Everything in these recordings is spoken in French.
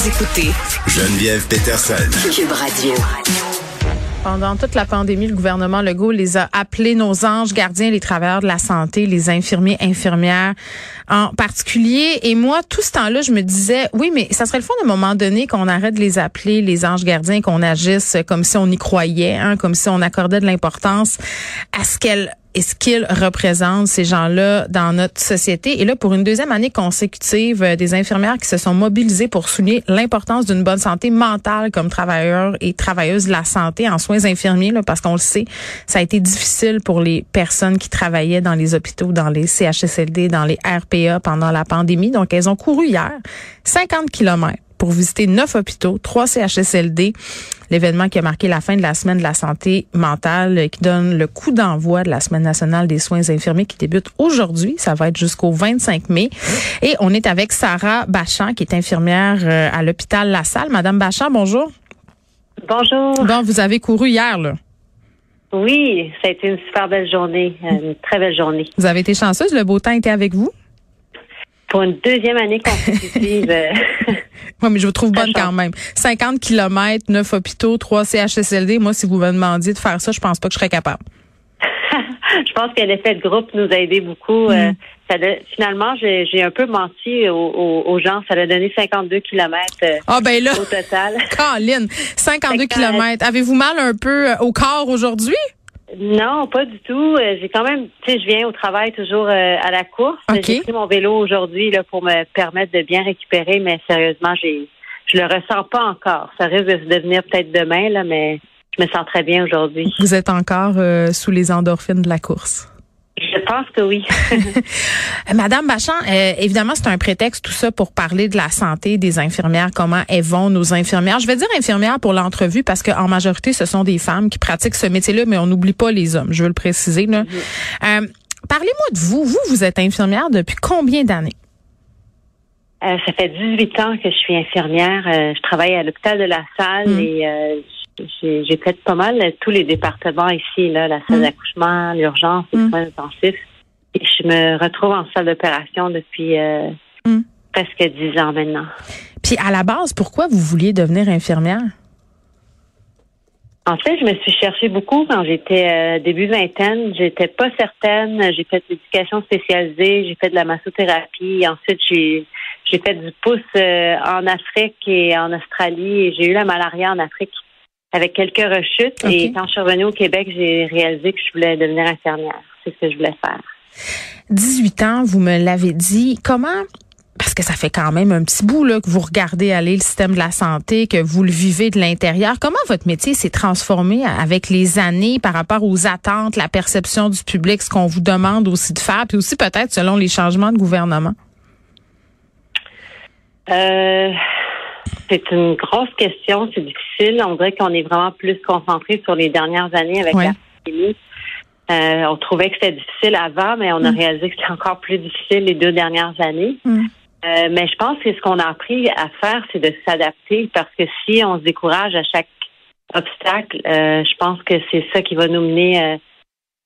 Vous écoutez Geneviève Peterson. Cube Radio. Pendant toute la pandémie, le gouvernement Legault les a appelés nos anges gardiens, les travailleurs de la santé, les infirmiers, infirmières en particulier. Et moi, tout ce temps-là, je me disais, oui, mais ça serait le fond d'un moment donné qu'on arrête de les appeler les anges gardiens, qu'on agisse comme si on y croyait, hein, comme si on accordait de l'importance à ce qu'elles et ce qu'ils représentent, ces gens-là, dans notre société. Et là, pour une deuxième année consécutive, euh, des infirmières qui se sont mobilisées pour souligner l'importance d'une bonne santé mentale comme travailleurs et travailleuses de la santé en soins infirmiers, là, parce qu'on le sait, ça a été difficile pour les personnes qui travaillaient dans les hôpitaux, dans les CHSLD, dans les RPA pendant la pandémie. Donc, elles ont couru hier 50 kilomètres pour visiter neuf hôpitaux, trois CHSLD. L'événement qui a marqué la fin de la semaine de la santé mentale, euh, qui donne le coup d'envoi de la semaine nationale des soins infirmiers qui débute aujourd'hui. Ça va être jusqu'au 25 mai. Et on est avec Sarah Bachand, qui est infirmière euh, à l'hôpital La Salle. Madame Bachand, bonjour. Bonjour. Bon, vous avez couru hier, là. Oui, ça a été une super belle journée, une très belle journée. Vous avez été chanceuse, le beau temps était avec vous? Pour une deuxième année consécutive. euh, Oui, mais je vous trouve bonne quand même. 50 kilomètres, 9 hôpitaux, 3 CHSLD. Moi, si vous me demandiez de faire ça, je pense pas que je serais capable. je pense que l'effet de groupe nous a aidé beaucoup. Mm. Euh, ça a- finalement, j'ai un peu menti aux, aux- aux gens. Ça a donné 52 kilomètres euh, Ah ben là, au total. Colin, 52 Fait que, kilomètres. Avez-vous mal un peu euh, au corps aujourd'hui? Non, pas du tout. Euh, J'ai quand même, tu sais, je viens au travail toujours euh, à la course. OK. J'ai pris mon vélo aujourd'hui là pour me permettre de bien récupérer, mais sérieusement, j'ai, je le ressens pas encore. Ça risque de se devenir peut-être demain là, mais je me sens très bien aujourd'hui. Vous êtes encore euh, sous les endorphines de la course. Je pense que oui. Madame Bachand, euh, évidemment, c'est un prétexte tout ça pour parler de la santé des infirmières, comment elles vont nos infirmières? Je vais dire infirmières pour l'entrevue parce qu'en majorité, ce sont des femmes qui pratiquent ce métier-là, mais on n'oublie pas les hommes, je veux le préciser. là. Euh, Parlez-moi de vous. Vous, vous êtes infirmière depuis combien d'années? Euh, ça fait 18 ans que je suis infirmière. Euh, je travaille à l'hôpital de la Salle Mm. et euh, j'ai fait pas mal tous les départements ici, là, la salle Mm. d'accouchement, l'urgence, les Mm. soins intensifs. Et je me retrouve en salle d'opération depuis euh, Mm. presque 10 ans maintenant. Puis à la base, pourquoi vous vouliez devenir infirmière? En fait, je me suis cherchée beaucoup quand j'étais euh, début vingtaine. J'étais pas certaine. J'ai fait de l'éducation spécialisée, j'ai fait de la massothérapie. Ensuite, j'ai j'ai fait du pouce euh, en Afrique et en Australie. J'ai eu la malaria en Afrique avec quelques rechutes. Et quand je suis revenue au Québec, j'ai réalisé que je voulais devenir infirmière. C'est ce que je voulais faire. 18 ans, vous me l'avez dit. Comment parce que ça fait quand même un petit bout là que vous regardez aller le système de la santé, que vous le vivez de l'intérieur. Comment votre métier s'est transformé avec les années par rapport aux attentes, la perception du public, ce qu'on vous demande aussi de faire, puis aussi peut-être selon les changements de gouvernement? Euh, c'est une grosse question. C'est difficile. On dirait qu'on est vraiment plus concentré sur les dernières années avec Ouais. la pandémie. Euh, on trouvait que c'était difficile avant, mais on a Mm. réalisé que c'était encore plus difficile les deux dernières années. Mm. Euh, mais je pense que ce qu'on a appris à faire, c'est de s'adapter parce que si on se décourage à chaque obstacle, euh, je pense que c'est ça qui va nous mener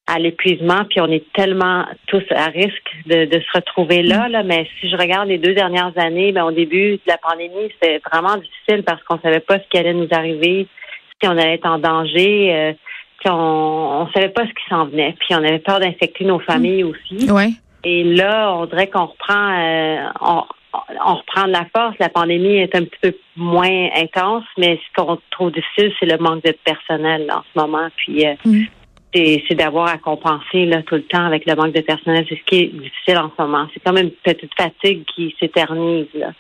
à l'épuisement. Puis on est tellement tous à risque de, de se retrouver là, là. Mais si je regarde les deux dernières années, ben, au début de la pandémie, c'était vraiment difficile parce qu'on savait pas ce qui allait nous arriver, si on allait être en danger. Euh, puis on, on savait pas ce qui s'en venait. Puis on avait peur d'infecter nos familles aussi. Oui. Et là, on dirait qu'on reprend, euh, on, on reprend de la force. La pandémie est un petit peu moins intense, mais ce qu'on trouve difficile, c'est le manque de personnel là, en ce moment. Puis euh, Mm. C'est, d'avoir à compenser là, tout le temps avec le manque de personnel. C'est ce qui est difficile en ce moment. C'est comme une petite fatigue qui s'éternise. Là.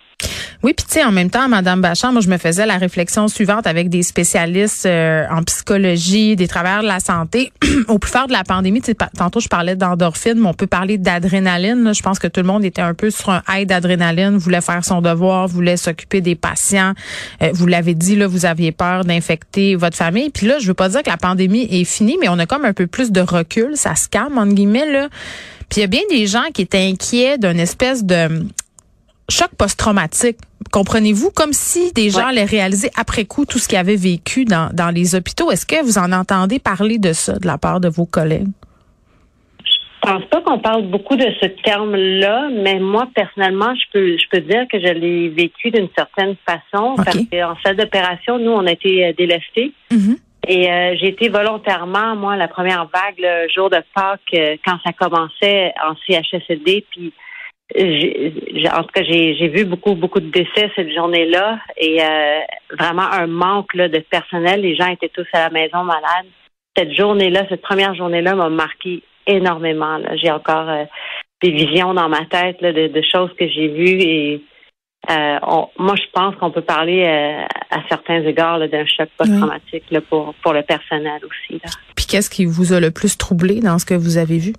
Oui, puis tu sais, en même temps, Madame Bachand, moi, je me faisais la réflexion suivante avec des spécialistes euh, en psychologie, des travailleurs de la santé. Au plus fort de la pandémie, tantôt je parlais d'endorphine, mais on peut parler d'adrénaline. Je pense que tout le monde était un peu sur un high d'adrénaline, voulait faire son devoir, voulait s'occuper des patients. Euh, vous l'avez dit, là, vous aviez peur d'infecter votre famille. Puis là, je veux pas dire que la pandémie est finie, mais on a comme un peu plus de recul. Ça se calme, entre guillemets, là. Puis il y a bien des gens qui étaient inquiets d'une espèce de choc post-traumatique. Comprenez-vous? Comme si des gens allaient réaliser après coup tout ce qu'ils avaient vécu dans, dans les hôpitaux. Est-ce que vous en entendez parler de ça de la part de vos collègues? Je pense pas qu'on parle beaucoup de ce terme-là, mais moi, personnellement, je peux, je peux dire que je l'ai vécu d'une certaine façon parce qu'en salle d'opération, nous, on a été euh, délestés. Mm-hmm. Et euh, j'ai été volontairement, moi, la première vague, le jour de Pâques, euh, quand ça commençait en CHSLD, puis en tout cas, j'ai vu beaucoup, beaucoup de décès cette journée-là et euh, vraiment un manque de personnel. Les gens étaient tous à la maison malades. Cette journée-là, cette première journée-là m'a marqué énormément. J'ai encore euh, des visions dans ma tête de, choses que j'ai vues et euh, moi, je pense qu'on peut parler à certains égards d'un choc post-traumatique pour, pour le personnel aussi. Puis qu'est-ce qui vous a le plus troublé dans ce que vous avez vu?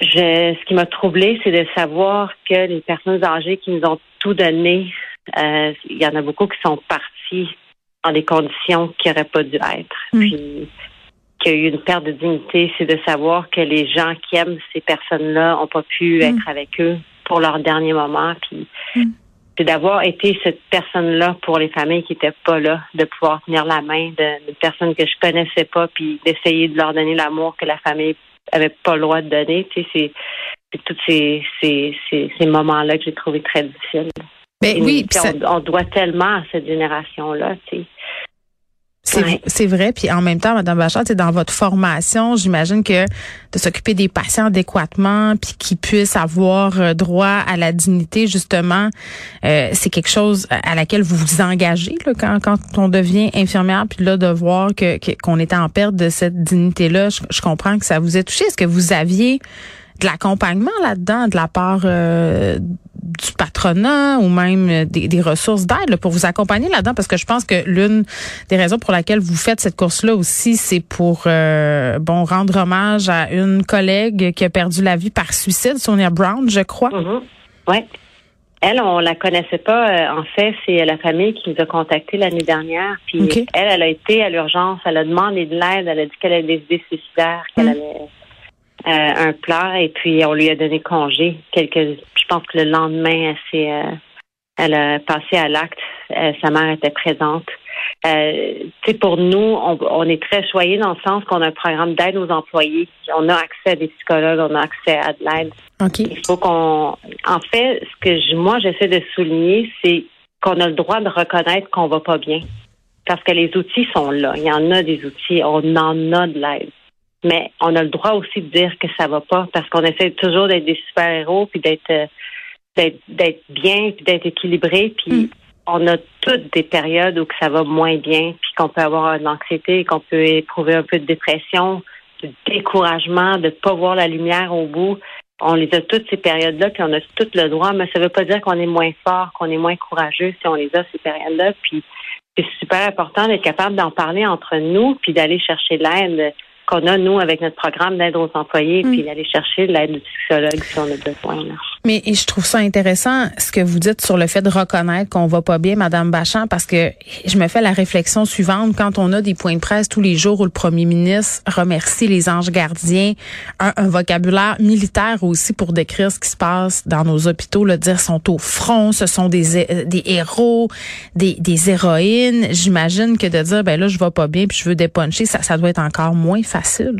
Je, ce qui m'a troublé, c'est de savoir que les personnes âgées qui nous ont tout donné, euh, il y en a beaucoup qui sont partis dans des conditions qui n'auraient pas dû être. Mm. Puis qu'il y a eu une perte de dignité, c'est de savoir que les gens qui aiment ces personnes-là n'ont pas pu mm. être avec eux pour leur dernier moment. Puis mm. c'est d'avoir été cette personne-là pour les familles qui n'étaient pas là, de pouvoir tenir la main de personnes que je connaissais pas, puis d'essayer de leur donner l'amour que la famille avait pas le droit de donner. Tu sais, c'est tous ces, ces, ces, ces moments-là que j'ai trouvé très difficiles. Mais oui, on, doit tellement à cette génération-là. Tu sais. C'est vrai. Puis en même temps, Madame Bachard, dans votre formation, j'imagine que de s'occuper des patients adéquatement, puis qu'ils puissent avoir euh, droit à la dignité, justement, euh, c'est quelque chose à laquelle vous vous engagez là, quand, quand on devient infirmière, puis là de voir que qu'on était en perte de cette dignité-là. Je, je comprends que ça vous ait touché. Est-ce que vous aviez de l'accompagnement là-dedans de la part euh, du patronat ou même des, ressources d'aide pour vous accompagner là-dedans parce que je pense que l'une des raisons pour laquelle vous faites cette course-là aussi, c'est pour euh, bon rendre hommage à une collègue qui a perdu la vie par suicide, Sonia Brown, je crois. Mm-hmm. Oui. Elle, on la connaissait pas. Euh, en fait, c'est la famille qui nous a contactés l'année dernière. Puis elle, elle a été à l'urgence. Elle a demandé de l'aide. Elle a dit qu'elle avait des idées suicidaires, qu'elle mm. avait euh, un plat et puis on lui a donné congé. Quelques, je pense que le lendemain, elle, euh, elle a passé à l'acte. Euh, sa mère était présente. Euh, pour nous, on, on, est très choyés dans le sens qu'on a un programme d'aide aux employés. On a accès à des psychologues, on a accès à de l'aide. Il faut qu'on. En fait, ce que je, moi j'essaie de souligner, c'est qu'on a le droit de reconnaître qu'on va pas bien, parce que les outils sont là. Il y en a des outils, on en a de l'aide mais on a le droit aussi de dire que ça va pas parce qu'on essaie toujours d'être des super-héros puis d'être euh, d'être bien puis d'être équilibré puis mm. on a toutes des périodes où ça va moins bien puis qu'on peut avoir de l'anxiété qu'on peut éprouver un peu de dépression de découragement de pas voir la lumière au bout on les a toutes ces périodes-là, puis on a tout le droit, mais ça veut pas dire qu'on est moins fort, qu'on est moins courageux si on les a ces périodes-là. Puis c'est super important d'être capable d'en parler entre nous, puis d'aller chercher l'aide qu'on a, nous, avec notre programme d'aide aux employés, mm. puis d'aller chercher l'aide du psychologue si on a besoin. Mais je trouve ça intéressant ce que vous dites sur le fait de reconnaître qu'on va pas bien, Madame Bachand, parce que je me fais la réflexion suivante quand on a des points de presse tous les jours où le Premier ministre remercie les anges gardiens, un, vocabulaire militaire aussi pour décrire ce qui se passe dans nos hôpitaux, le dire sont au front, ce sont des euh, des héros, des, des héroïnes. J'imagine que de dire ben là je vais pas bien puis je veux dépuncher, ça ça doit être encore moins facile.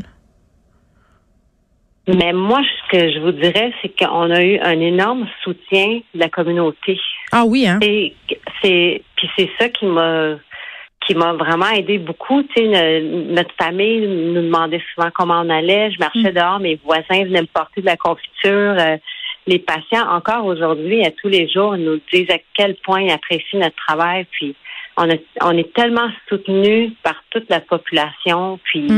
Mais moi, ce que je vous dirais, c'est qu'on a eu un énorme soutien de la communauté. Ah oui, hein? Et c'est puis c'est ça qui m'a qui m'a vraiment aidé beaucoup. Tu sais, notre famille nous demandait souvent comment on allait. Je marchais mm. dehors, mes voisins venaient me porter de la confiture. Euh, les patients, encore aujourd'hui, à tous les jours, nous disent à quel point ils apprécient notre travail. Puis on, a, on est tellement soutenus par toute la population. Puis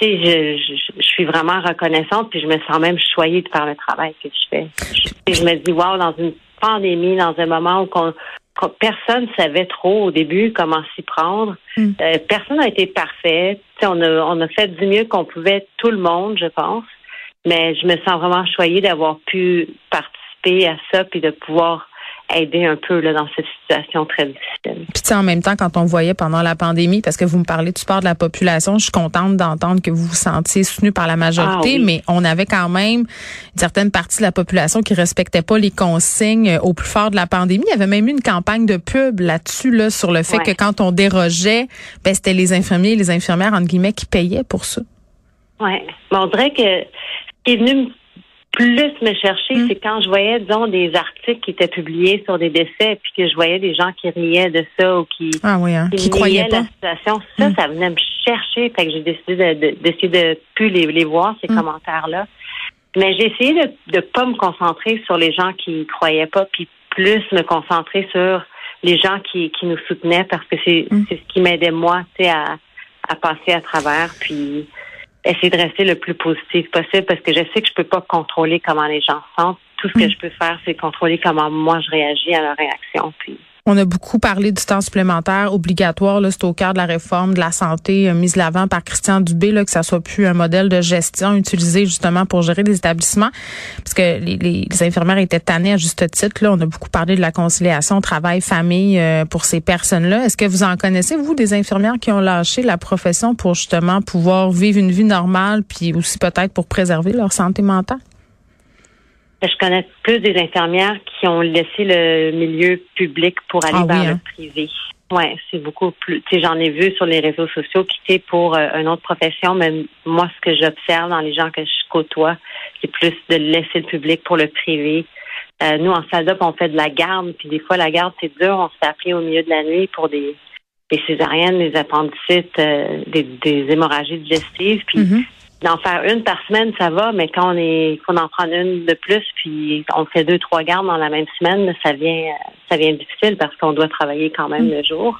je, je, suis vraiment reconnaissante, puis je me sens même choyée de faire le travail que je fais. Je, je me dis, wow, dans une pandémie, dans un moment où qu'on personne savait trop au début comment s'y prendre. Mm. Euh, personne n'a été parfait. on a, on a fait du mieux qu'on pouvait, tout le monde, je pense. Mais je me sens vraiment choyée d'avoir pu participer à ça puis de pouvoir aider un peu là, dans cette situation très difficile. Puis en même temps, quand on voyait pendant la pandémie, parce que vous me parlez du sport de la population, je suis contente d'entendre que vous vous sentiez soutenu par la majorité, ah mais on avait quand même une certaine partie de la population qui respectait pas les consignes au plus fort de la pandémie. Il y avait même eu une campagne de pub là-dessus, là, sur le fait que quand on dérogeait, ben, c'était les infirmiers et les infirmières, entre guillemets, qui payaient pour ça. Oui. On dirait que ce qui est venu plus me chercher, mm. c'est quand je voyais, disons, des articles qui étaient publiés sur des décès, puis que je voyais des gens qui riaient de ça ou qui, ah oui, hein, qui, croyaient pas. la situation. Ça, mm. ça venait me chercher, fait que j'ai décidé de, d'essayer de, plus les, les voir, ces mm. commentaires-là. Mais j'ai essayé de ne pas me concentrer sur les gens qui croyaient pas, puis plus me concentrer sur les gens qui, qui nous soutenaient parce que c'est, c'est ce qui m'aidait moi, tu sais, à, à passer à travers, puis essayer de rester le plus positif possible parce que je sais que je peux pas contrôler comment les gens sentent. Tout ce que mm. je peux faire, c'est contrôler comment moi je réagis à leur réaction. Puis on a beaucoup parlé du temps supplémentaire obligatoire. C'est au cœur de la réforme de la santé euh, mise l'avant par Christian Dubé, là, que ça soit plus un modèle de gestion utilisé justement pour gérer des établissements. Parce que les, infirmières étaient tannées à juste titre. On a beaucoup parlé de la conciliation travail-famille euh, pour ces personnes-là. Est-ce que vous en connaissez, vous, des infirmières qui ont lâché la profession pour justement pouvoir vivre une vie normale, puis aussi peut-être pour préserver leur santé mentale? Je connais plus des infirmières qui ont laissé le milieu public pour aller ah vers le hein? privé. Ouais, c'est beaucoup plus. Tu sais, j'en ai vu sur les réseaux sociaux quitter pour euh, une autre profession, mais moi, ce que j'observe dans les gens que je côtoie, c'est plus de laisser le public pour le privé. Euh, nous, en salle on fait de la garde, puis des fois, la garde, c'est dur. On se fait appeler au milieu de la nuit pour des, des césariennes, des appendicites, euh, des, des hémorragies digestives. Puis mm-hmm d'en faire une par semaine, ça va, mais quand on est qu'on en prend une de plus, puis on fait deux, trois gardes dans la même semaine, ça vient ça vient difficile parce qu'on doit travailler quand même le jour.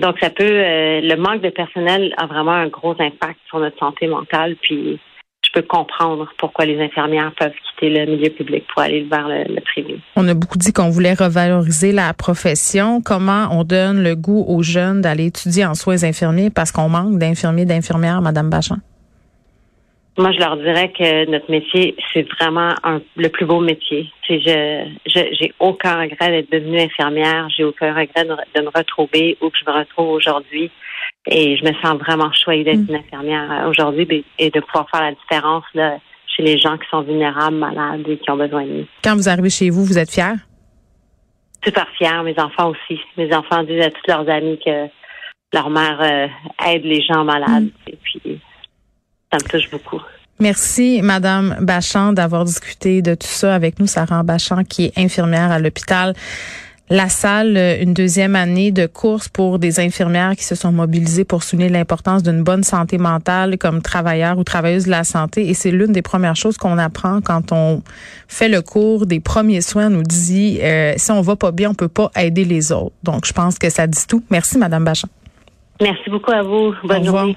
Donc ça peut euh, le manque de personnel a vraiment un gros impact sur notre santé mentale, puis je peux comprendre pourquoi les infirmières peuvent quitter le milieu public pour aller vers le, le privé. On a beaucoup dit qu'on voulait revaloriser la profession. Comment on donne le goût aux jeunes d'aller étudier en soins infirmiers parce qu'on manque d'infirmiers, d'infirmières, Madame Bachand? Moi, je leur dirais que notre métier, c'est vraiment le plus beau métier. Je, je, j'ai aucun regret d'être devenue infirmière. J'ai aucun regret de, me retrouver où que je me retrouve aujourd'hui. Et je me sens vraiment choyée d'être mm. une infirmière aujourd'hui et de pouvoir faire la différence là, chez les gens qui sont vulnérables, malades et qui ont besoin de nous. Quand vous arrivez chez vous, vous êtes fière? Super fière. Mes enfants aussi. Mes enfants disent à tous leurs amis que leur mère euh, aide les gens malades. Mm. Et puis, ça me touche beaucoup. Merci, Madame Bachand, d'avoir discuté de tout ça avec nous. Sarah Bachand, qui est infirmière à l'hôpital. La salle, une deuxième année de course pour des infirmières qui se sont mobilisées pour souligner l'importance d'une bonne santé mentale comme travailleur ou travailleuse de la santé. Et c'est l'une des premières choses qu'on apprend quand on fait le cours des premiers soins. On nous dit, euh, si on va pas bien, on peut pas aider les autres. Donc, je pense que ça dit tout. Merci, Madame Bachand. Merci beaucoup à vous. Bonne journée.